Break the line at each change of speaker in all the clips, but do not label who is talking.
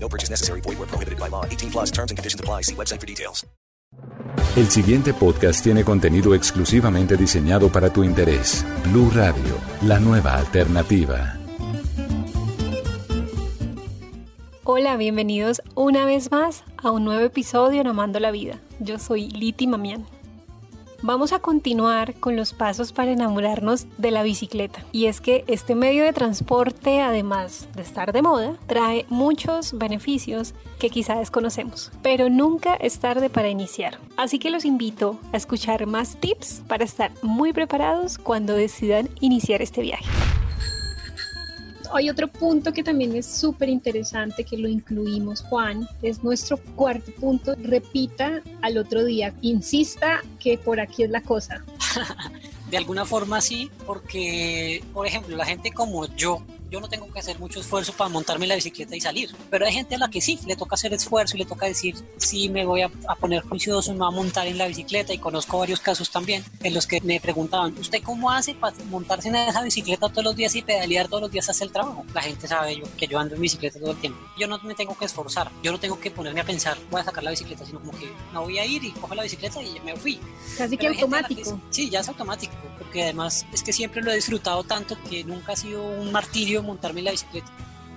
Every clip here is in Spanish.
No purchase necessary. Void where prohibited by law. 18 plus terms and conditions apply. See website for details.
El siguiente podcast tiene contenido exclusivamente diseñado para tu interés. Blue Radio, la nueva alternativa.
Hola, bienvenidos una vez más a un nuevo episodio en Amando la Vida. Yo soy Liti Mamián. Vamos a continuar con los pasos para enamorarnos de la bicicleta. Y es que este medio de transporte, además de estar de moda, trae muchos beneficios que quizá desconocemos. Pero nunca es tarde para iniciar. Así que los invito a escuchar más tips para estar muy preparados cuando decidan iniciar este viaje hay otro punto que también es súper interesante que lo incluimos, Juan, es nuestro cuarto punto. Repita al otro día, insista que por aquí es la cosa.
de alguna forma sí, porque, por ejemplo, la gente como yo, yo no tengo que hacer mucho esfuerzo para montarme la bicicleta y salir. Pero hay gente a la que sí, le toca hacer esfuerzo y le toca decir, sí, me voy a, poner juicioso, me voy a montar en la bicicleta. Y conozco varios casos también en los que me preguntaban, ¿usted cómo hace para montarse en esa bicicleta todos los días y pedalear todos los días hasta el trabajo? La gente sabe yo, que yo ando en bicicleta todo el tiempo. Yo no me tengo que esforzar, yo no tengo que ponerme a pensar, voy a sacar la bicicleta, sino como que no voy a ir y cojo la bicicleta y me fui.
Casi que automático.
sí, ya es automático, porque además es que siempre lo he disfrutado tanto que nunca ha sido un martirio montarme la bicicleta.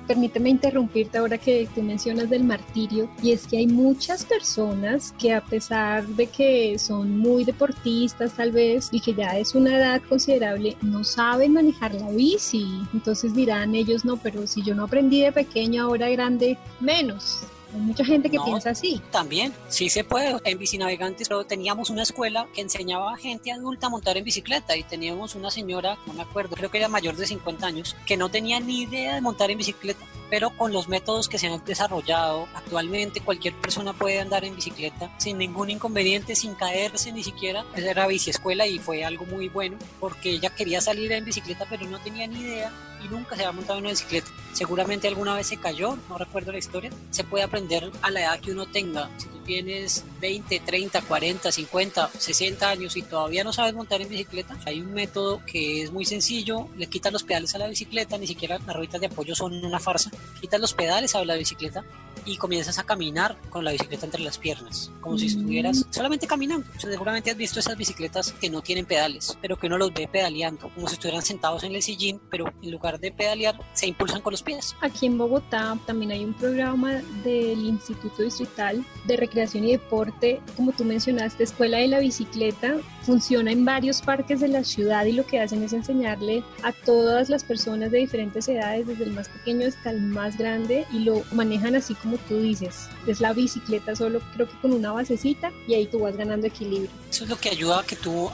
Permíteme interrumpirte ahora que tú mencionas del martirio y es que hay muchas personas que a pesar de que son muy deportistas tal vez y que ya es una edad considerable no saben manejar la bici. Entonces dirán ellos no, pero si yo no aprendí de pequeño ahora grande, menos. Hay mucha gente que piensa así.
También, sí se puede. En Bicinavegantes teníamos una escuela que enseñaba a gente adulta a montar en bicicleta y teníamos una señora, no me acuerdo, creo que era mayor de 50 años, que no tenía ni idea de montar en bicicleta. Pero con los métodos que se han desarrollado actualmente, cualquier persona puede andar en bicicleta sin ningún inconveniente, sin caerse ni siquiera. Era biciescuela y fue algo muy bueno porque ella quería salir en bicicleta pero no tenía ni idea y nunca se había montado en una bicicleta. Seguramente alguna vez se cayó, no recuerdo la historia. Se puede aprender a la edad que uno tenga. Si tú tienes 20, 30, 40, 50, 60 años y todavía no sabes montar en bicicleta, hay un método que es muy sencillo. Le quitas los pedales a la bicicleta, ni siquiera las rueditas de apoyo son una farsa. Quitas los pedales a la bicicleta y comienzas a caminar con la bicicleta entre las piernas, como si estuvieras mm. solamente caminando. seguramente has visto esas bicicletas que no tienen pedales, pero que uno los ve pedaleando, como si estuvieran sentados en el sillín, pero en lugar de pedalear, se impulsan con los pies.
Aquí en Bogotá también hay un programa del Instituto Distrital de Recreación y Deporte, como tú mencionaste, Escuela de la Bicicleta, funciona en varios parques de la ciudad y lo que hacen es enseñarle a todas las personas de diferentes edades, desde el más pequeño hasta el más grande, y lo manejan así como tú dices. Es la bicicleta solo creo que con una basecita y ahí tú vas ganando equilibrio.
Eso es lo que ayuda a que tú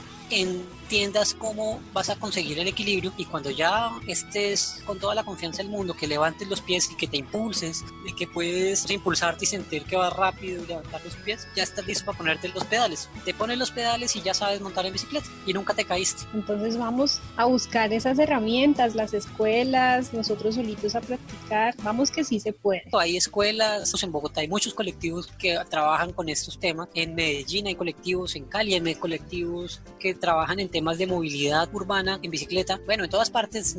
entiendas cómo vas a conseguir el equilibrio y cuando ya estés con toda la confianza del mundo, que levantes los pies y que te impulses, y que puedes impulsarte y sentir que vas rápido y levantar los pies, ya estás listo para ponerte los pedales. Te pones los pedales y ya sabes montar en bicicleta y nunca te caíste.
Entonces vamos a buscar esas herramientas, las escuelas, nosotros solitos a practicar. Vamos que sí se puede.
Hay escuelas en Bogotá, hay muchos colectivos que trabajan con estos temas. En Medellín hay colectivos, en Cali hay colectivos que trabajan en temas de movilidad urbana en bicicleta. Bueno, en todas partes,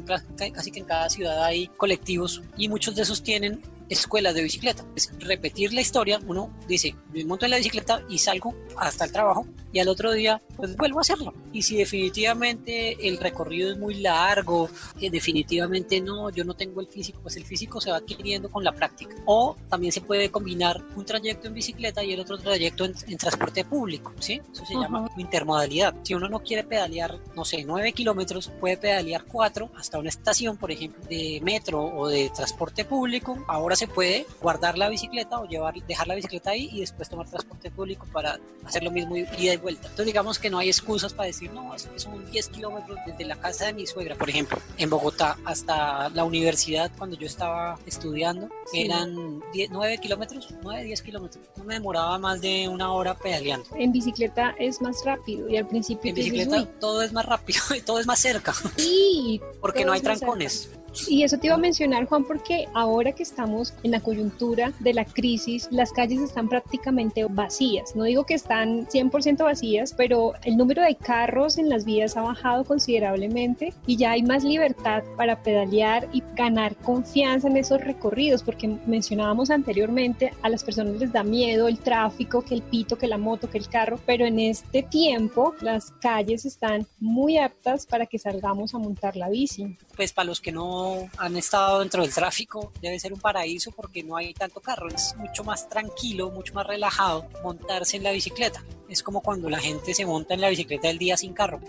casi que en cada ciudad hay colectivos y muchos de esos tienen escuelas de bicicleta. Es repetir la historia, uno dice, me monto en la bicicleta y salgo hasta el trabajo y al otro día pues vuelvo a hacerlo. Y si definitivamente el recorrido es muy largo, eh, definitivamente no, yo no tengo el físico, pues el físico se va adquiriendo con la práctica. O también se puede combinar un trayecto en bicicleta y el otro trayecto en, transporte público, ¿sí? Eso se llama intermodalidad. Si uno no quiere pedalear, no sé, 9 kilómetros, puede pedalear 4 hasta una estación, por ejemplo, de metro o de transporte público. Ahora se puede guardar la bicicleta o llevar, dejar la bicicleta ahí y después tomar transporte público para hacer lo mismo ida y vuelta. Entonces digamos que no hay excusas para decir no, es que son 10 kilómetros desde la casa de mi suegra, por ejemplo, en Bogotá hasta la universidad cuando yo estaba estudiando, eran 10, 9 kilómetros, 9, 10 kilómetros. No me demoraba más de una hora pedaleando.
En bicicleta es más rápido y al principio
En
dices,
bicicleta
"Uy".
todo es más rápido y todo es más cerca,
Sí,
porque no hay trancones.
Y eso te iba a mencionar, Juan, porque ahora que estamos en la coyuntura de la crisis, las calles están prácticamente vacías. No digo que están 100% vacías, pero el número de carros en las vías ha bajado considerablemente y ya hay más libertad para pedalear y ganar confianza en esos recorridos, porque mencionábamos anteriormente, a las personas les da miedo el tráfico, que el pito, que la moto, que el carro, pero en este tiempo las calles están muy aptas para que salgamos a montar la bici.
Pues para los que no han estado dentro del tráfico, debe ser un paraíso porque no hay tanto carro. Es mucho más tranquilo, mucho más relajado montarse en la bicicleta. Es como cuando la gente se monta en la bicicleta el día sin carro.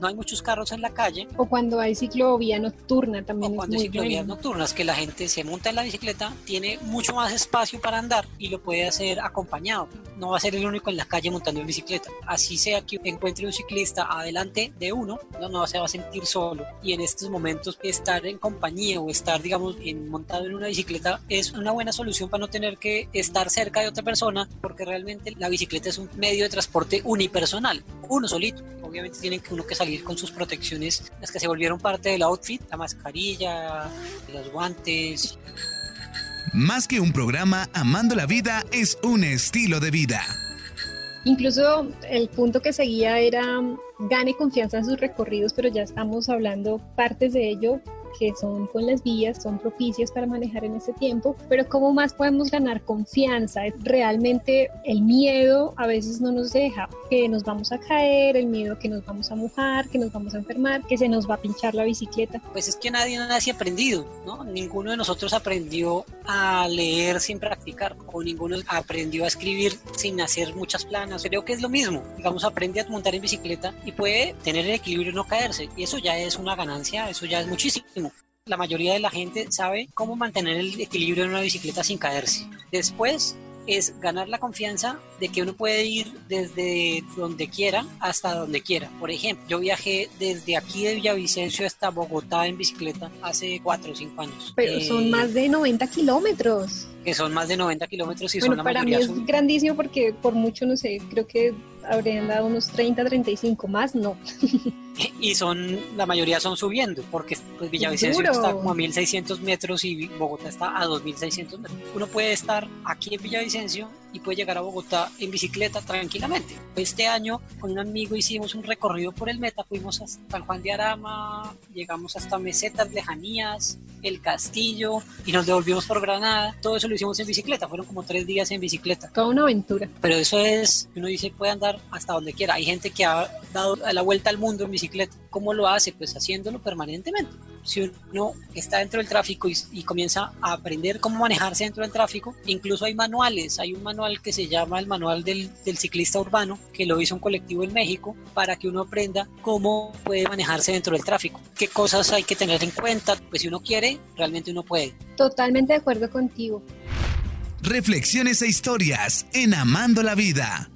No hay muchos carros en la calle,
O cuando hay ciclovía nocturna también
o
es
cuando hay ciclovías
bueno.
nocturnas, que la gente se monta en la bicicleta, tiene mucho más espacio para andar y lo puede hacer acompañado. No va a ser el único en la calle montando en bicicleta. Así sea que encuentre un ciclista adelante de uno, no, no se va a sentir solo. Y en estos momentos estar en compañía o estar, digamos, en, montado en una bicicleta es una buena solución para no tener que estar cerca de otra persona, porque realmente la bicicleta es un medio de transporte unipersonal, uno solito. Obviamente tienen que uno que salir con sus protecciones, las que se volvieron parte del outfit, la mascarilla, los guantes.
Más que un programa, Amando la Vida es un estilo de vida.
Incluso el punto que seguía era gane confianza en sus recorridos, pero ya estamos hablando partes de ello que son con las vías, son propicias para manejar en ese tiempo, pero ¿cómo más podemos ganar confianza? Realmente el miedo a veces no nos deja, que nos vamos a caer, el miedo que nos vamos a mojar, que nos vamos a enfermar, que se nos va a pinchar la bicicleta.
Pues es que nadie nace aprendido, ¿no? Ninguno de nosotros aprendió a leer sin practicar, o ninguno aprendió a escribir sin hacer muchas planas. Creo que es lo mismo. Digamos, aprende a montar en bicicleta y puede tener el equilibrio y no caerse. Y eso ya es una ganancia, eso ya es muchísimo. La mayoría de la gente sabe cómo mantener el equilibrio en una bicicleta sin caerse. Después es ganar la confianza de que uno puede ir desde donde quiera hasta donde quiera. Por ejemplo, yo viajé desde aquí de Villavicencio hasta Bogotá en bicicleta hace 4 o 5 años.
Pero
Eh,
son más de 90 kilómetros.
Que son más de 90 kilómetros y son
Bueno,
la
para mí es
son-
grandísimo porque por mucho, no sé, creo que habrían dado unos 30, 35 más, no.
y son la mayoría son subiendo porque pues Villavicencio
Duro.
está como a 1600 metros y Bogotá está a 2600 metros uno puede estar aquí en Villavicencio y puede llegar a Bogotá en bicicleta tranquilamente este año con un amigo hicimos un recorrido por el Meta fuimos hasta San Juan de Arama llegamos hasta mesetas lejanías el castillo y nos devolvimos por Granada todo eso lo hicimos en bicicleta fueron como tres días en bicicleta
Toda una aventura.
pero eso es, uno dice, puede andar hasta donde quiera. Hay gente que ha dado la vuelta al mundo en bicicleta. ¿Cómo lo hace? Pues haciéndolo permanentemente. Si uno está dentro del tráfico y, y comienza a aprender cómo manejarse dentro del tráfico, incluso hay manuales. Hay un manual que se llama el manual del, del ciclista urbano, que lo hizo un colectivo en México, para que uno aprenda cómo puede manejarse dentro del tráfico. ¿Qué cosas hay que tener en cuenta? Pues si uno quiere, realmente uno puede.
Totalmente de acuerdo contigo.
Reflexiones e historias en Amando la Vida.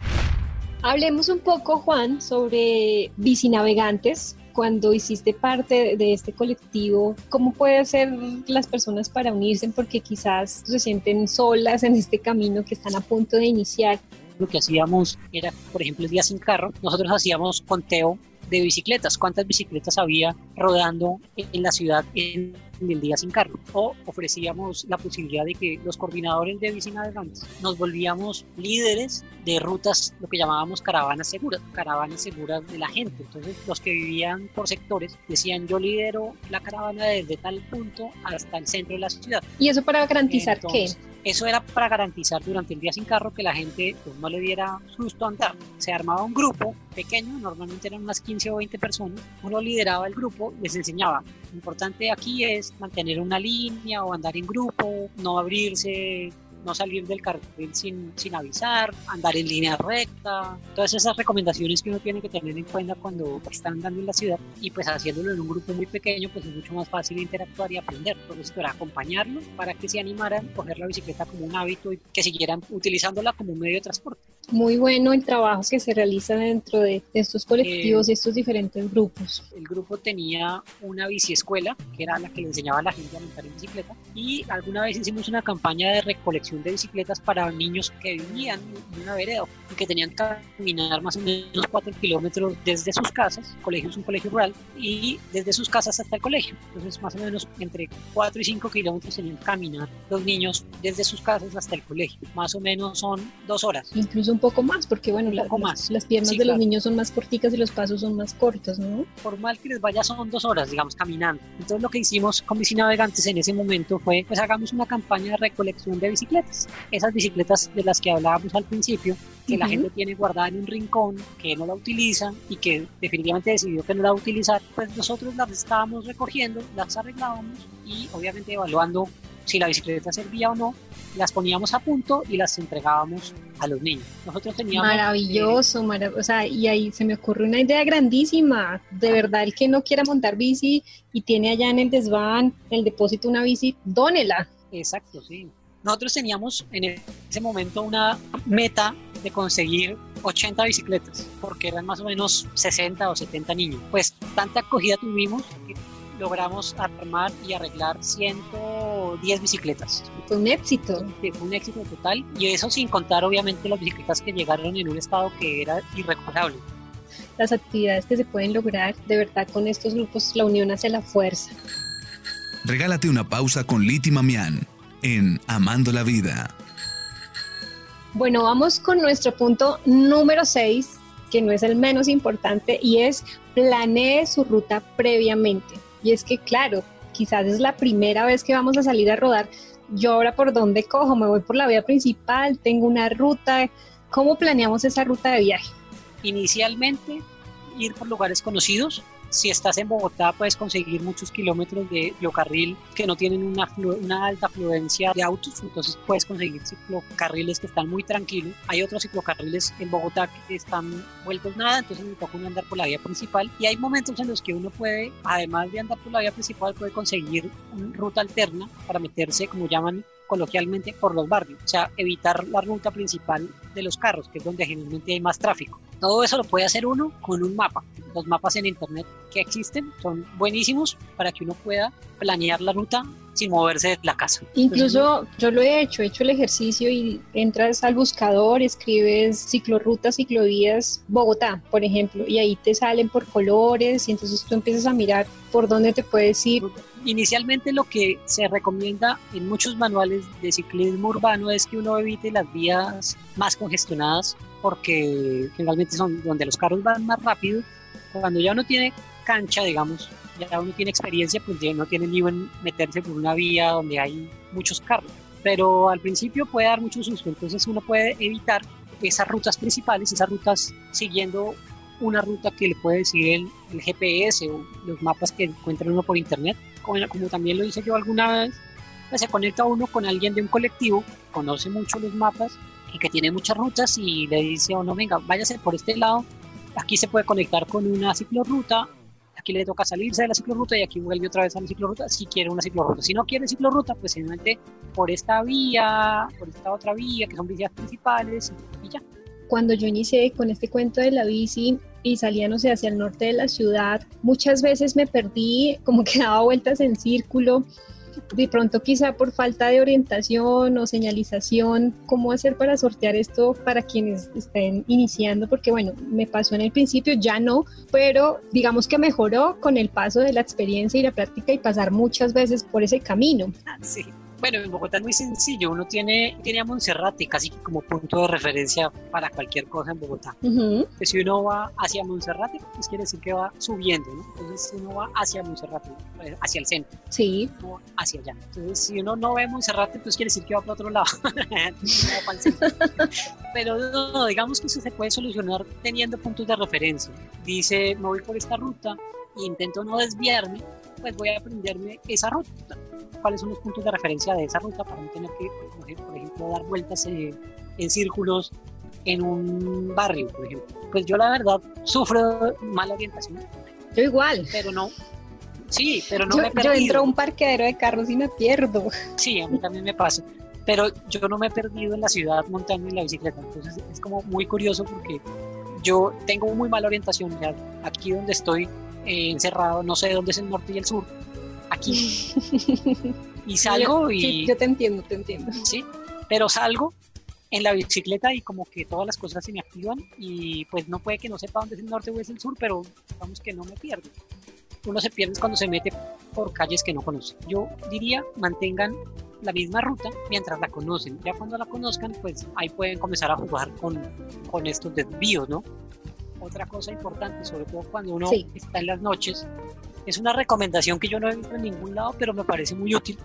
Hablemos un poco, Juan, sobre bicinavegantes. Cuando hiciste parte de este colectivo, ¿cómo pueden hacer las personas para unirse? Porque quizás se sienten solas en este camino que están a punto de iniciar.
lo que hacíamos era, por ejemplo, el día sin carro, nosotros hacíamos conteo de bicicletas, cuántas bicicletas había rodando en la ciudad en, en el día sin carro. O ofrecíamos la posibilidad de que los coordinadores de bicinavegantes nos volvíamos líderes de rutas, lo que llamábamos caravanas seguras, caravanas seguras de la gente. Entonces, los que vivían por sectores decían, yo lidero la caravana desde tal punto hasta el centro de la ciudad.
¿Y eso para garantizar
Entonces,
qué?
Eso era para garantizar durante el día sin carro que la gente pues, no le diera susto andar. Se armaba un grupo pequeño, normalmente eran unas 15 o 20 personas. Uno lideraba el grupo, les enseñaba. Lo importante aquí es mantener una línea o andar en grupo, no abrirse, no salir del carril sin, sin avisar, andar en línea recta. Todas esas recomendaciones que uno tiene que tener en cuenta cuando está andando en la ciudad y pues haciéndolo en un grupo muy pequeño pues es mucho más fácil interactuar y aprender. Por eso era acompañarlos para que se animaran a coger la bicicleta como un hábito y que siguieran utilizándola como un medio de transporte.
Muy bueno el trabajo que se realiza dentro de estos colectivos y estos diferentes grupos.
El grupo tenía una biciescuela, que era la que le enseñaba a la gente a montar en bicicleta, y alguna vez hicimos una campaña de recolección de bicicletas para niños que vivían en una vereda y que tenían que caminar más o menos 4 kilómetros desde sus casas, el colegio es un colegio rural, y desde sus casas hasta el colegio. Entonces, más o menos entre 4 y 5 kilómetros tenían que caminar los niños desde sus casas hasta el colegio. Más o menos son dos horas.
Incluso un poco más, porque bueno, la-
más.
las piernas
Sí,
de los
claro.
niños son más corticas y los pasos son más cortos, ¿no?
por mal que les vaya son dos horas, digamos, caminando. Entonces lo que hicimos con Bici Navegantes en ese momento fue, pues hagamos una campaña de recolección de bicicletas. Esas bicicletas de las que hablábamos al principio, que la
Ujú.
gente tiene guardada en un rincón, que no la utiliza y que definitivamente decidió que no la va a utilizar, pues nosotros las estábamos recogiendo, las arreglábamos y obviamente evaluando si la bicicleta servía o no, las poníamos a punto y las entregábamos a los niños. Nosotros teníamos... eh,
Maravilloso, marav- o sea, y ahí se me ocurre una idea grandísima. De verdad, el que no quiera montar bici y tiene allá en el desván, el depósito una bici, dónela.
Exacto, sí. Nosotros teníamos en ese momento una meta de conseguir 80 bicicletas, porque eran más o menos 60 o 70 niños. Pues tanta acogida tuvimos que logramos armar y arreglar 110 bicicletas.
Fue un éxito.
Fue un éxito total y eso sin contar obviamente las bicicletas que llegaron en un estado que era irrecuperable.
Las actividades que se pueden lograr, de verdad, con estos grupos, la unión hace la fuerza.
Regálate una pausa con Liti Mamián en Amando la Vida.
Bueno, vamos con nuestro punto número 6, que no es el menos importante, y es planee su ruta previamente. Y es que, claro, quizás es la primera vez que vamos a salir a rodar. Yo ahora por dónde cojo, me voy por la vía principal, tengo una ruta. ¿Cómo planeamos esa ruta de viaje?
Inicialmente ir por lugares conocidos. Si estás en Bogotá puedes conseguir muchos kilómetros de ciclocarril que no tienen una, una alta afluencia de autos, entonces puedes conseguir ciclocarriles que están muy tranquilos. Hay otros ciclocarriles en Bogotá que están vueltos nada, entonces me toca uno andar por la vía principal. Y hay momentos en los que uno puede, además de andar por la vía principal, puede conseguir una ruta alterna para meterse, como llaman coloquialmente, por los barrios, o sea, evitar la ruta principal de los carros, que es donde generalmente hay más tráfico. Todo eso lo puede hacer uno con un mapa. Los mapas en internet que existen son buenísimos para que uno pueda planear la ruta sin moverse de la casa.
Incluso yo lo he hecho, he hecho el ejercicio y entras al buscador, escribes ciclorrutas, ciclovías, Bogotá, por ejemplo, y ahí te salen por colores y entonces tú empiezas a mirar por dónde te puedes ir.
Inicialmente lo que se recomienda en muchos manuales de ciclismo urbano es que uno evite las vías más congestionadas porque generalmente son donde los carros van más rápido. Cuando ya uno tiene cancha, digamos, ya uno tiene experiencia, pues ya no tiene lío en meterse por una vía donde hay muchos carros. Pero al principio puede dar mucho susto, entonces uno puede evitar esas rutas principales, esas rutas siguiendo una ruta que le puede decir el, el GPS o los mapas que encuentra uno por internet. Como, como también lo hice yo alguna vez, pues se conecta uno con alguien de un colectivo, conoce mucho los mapas y que tiene muchas rutas y le dice a uno, venga, váyase por este lado, aquí se puede conectar con una ciclorruta, aquí le toca salirse de la ciclorruta y aquí vuelve otra vez a la ciclorruta si quiere una ciclorruta. Si no quiere ciclorruta, pues simplemente por esta vía, por esta otra vía, que son vías principales y ya.
Cuando yo inicié con este cuento de la bici y salía, no sé, hacia el norte de la ciudad, muchas veces me perdí, como que daba vueltas en círculo. De pronto quizá por falta de orientación o señalización, ¿cómo hacer para sortear esto para quienes estén iniciando? Porque bueno, me pasó en el principio, ya no, pero digamos que mejoró con el paso de la experiencia y la práctica y pasar muchas veces por ese camino.
Sí. Bueno, en Bogotá es muy sencillo. Uno tiene, tiene a Monserrate casi como punto de referencia para cualquier cosa en Bogotá.
Ujú.
Que si uno va hacia Monserrate, pues quiere decir que va subiendo, ¿no? Entonces, si uno va hacia Monserrate, pues, hacia el centro,
Sí,
no hacia allá. Entonces, si uno no ve Monserrate, pues quiere decir que va para otro lado. Pero no, digamos que eso se puede solucionar teniendo puntos de referencia. Dice, me voy por esta ruta e intento no desviarme, pues voy a aprenderme esa ruta cuáles son los puntos de referencia de esa ruta para no tener que, por ejemplo, dar vueltas eh, en círculos en un barrio, por ejemplo. Pues yo la verdad sufro mala orientación,
yo igual.
pero no. Sí, pero no
yo,
me he
yo
perdido.
entro a un parqueadero de carros y me pierdo.
Sí, a mí también me pasa. pero yo no me he perdido en la ciudad montando en la bicicleta. Entonces es como muy curioso porque yo tengo muy mala orientación. Ya aquí donde estoy eh, encerrado, no sé dónde es el norte y el sur. Aquí. y salgo y...
Sí, yo te entiendo, te entiendo.
Sí, pero salgo en la bicicleta y como que todas las cosas se me activan y pues no puede que no sepa dónde es el norte o es el sur, pero vamos que no me pierdo. Uno se pierde cuando se mete por calles que no conoce. Yo diría, mantengan la misma ruta mientras la conocen. Ya cuando la conozcan, pues ahí pueden comenzar a jugar con, con estos desvíos, ¿no? Otra cosa importante, sobre todo cuando uno está en las noches, es una recomendación que yo no he visto en ningún lado, pero me parece muy útil.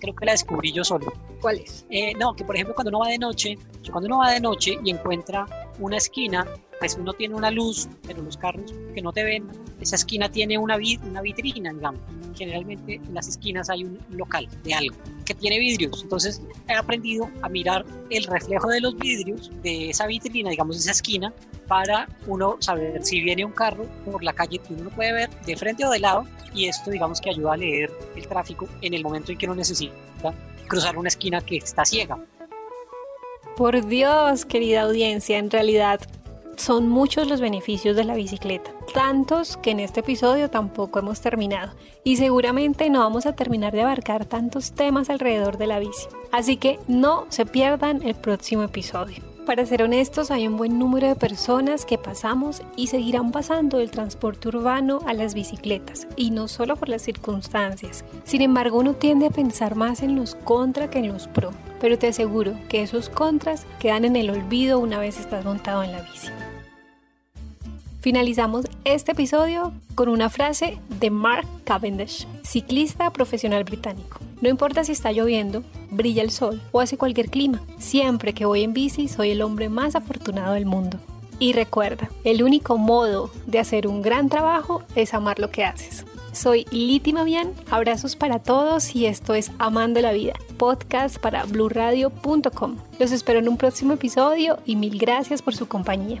Creo que la descubrí yo solo.
¿Cuál es?
Eh, no, que por ejemplo cuando uno va de noche, cuando uno va de noche y encuentra una esquina, pues uno tiene una luz, pero los carros que no te ven, esa esquina tiene una, una vitrina, digamos. Generalmente en las esquinas hay un local de algo que tiene vidrios. Entonces he aprendido a mirar el reflejo de los vidrios de esa vitrina, digamos, de esa esquina, para uno saber si viene un carro por la calle que uno puede ver de frente o de lado. Y esto, digamos, que ayuda a leer el tráfico en el momento en que uno necesita cruzar una esquina que está ciega.
Por Dios, querida audiencia, en realidad son muchos los beneficios de la bicicleta, tantos que en este episodio tampoco hemos terminado y seguramente no vamos a terminar de abarcar tantos temas alrededor de la bici. Así que no se pierdan el próximo episodio. Para ser honestos, hay un buen número de personas que pasamos y seguirán pasando del transporte urbano a las bicicletas, y no solo por las circunstancias. Sin embargo, uno tiende a pensar más en los contra que en los pro, pero te aseguro que esos contras quedan en el olvido una vez estás montado en la bici. Finalizamos este episodio con una frase de Mark Cavendish, ciclista profesional británico. No importa si está lloviendo, brilla el sol o hace cualquier clima, siempre que voy en bici soy el hombre más afortunado del mundo. Y recuerda, el único modo de hacer un gran trabajo es amar lo que haces. Soy Liti Mavian, abrazos para todos y esto es Amando la Vida, podcast para blurradio.com. Los espero en un próximo episodio y mil gracias por su compañía.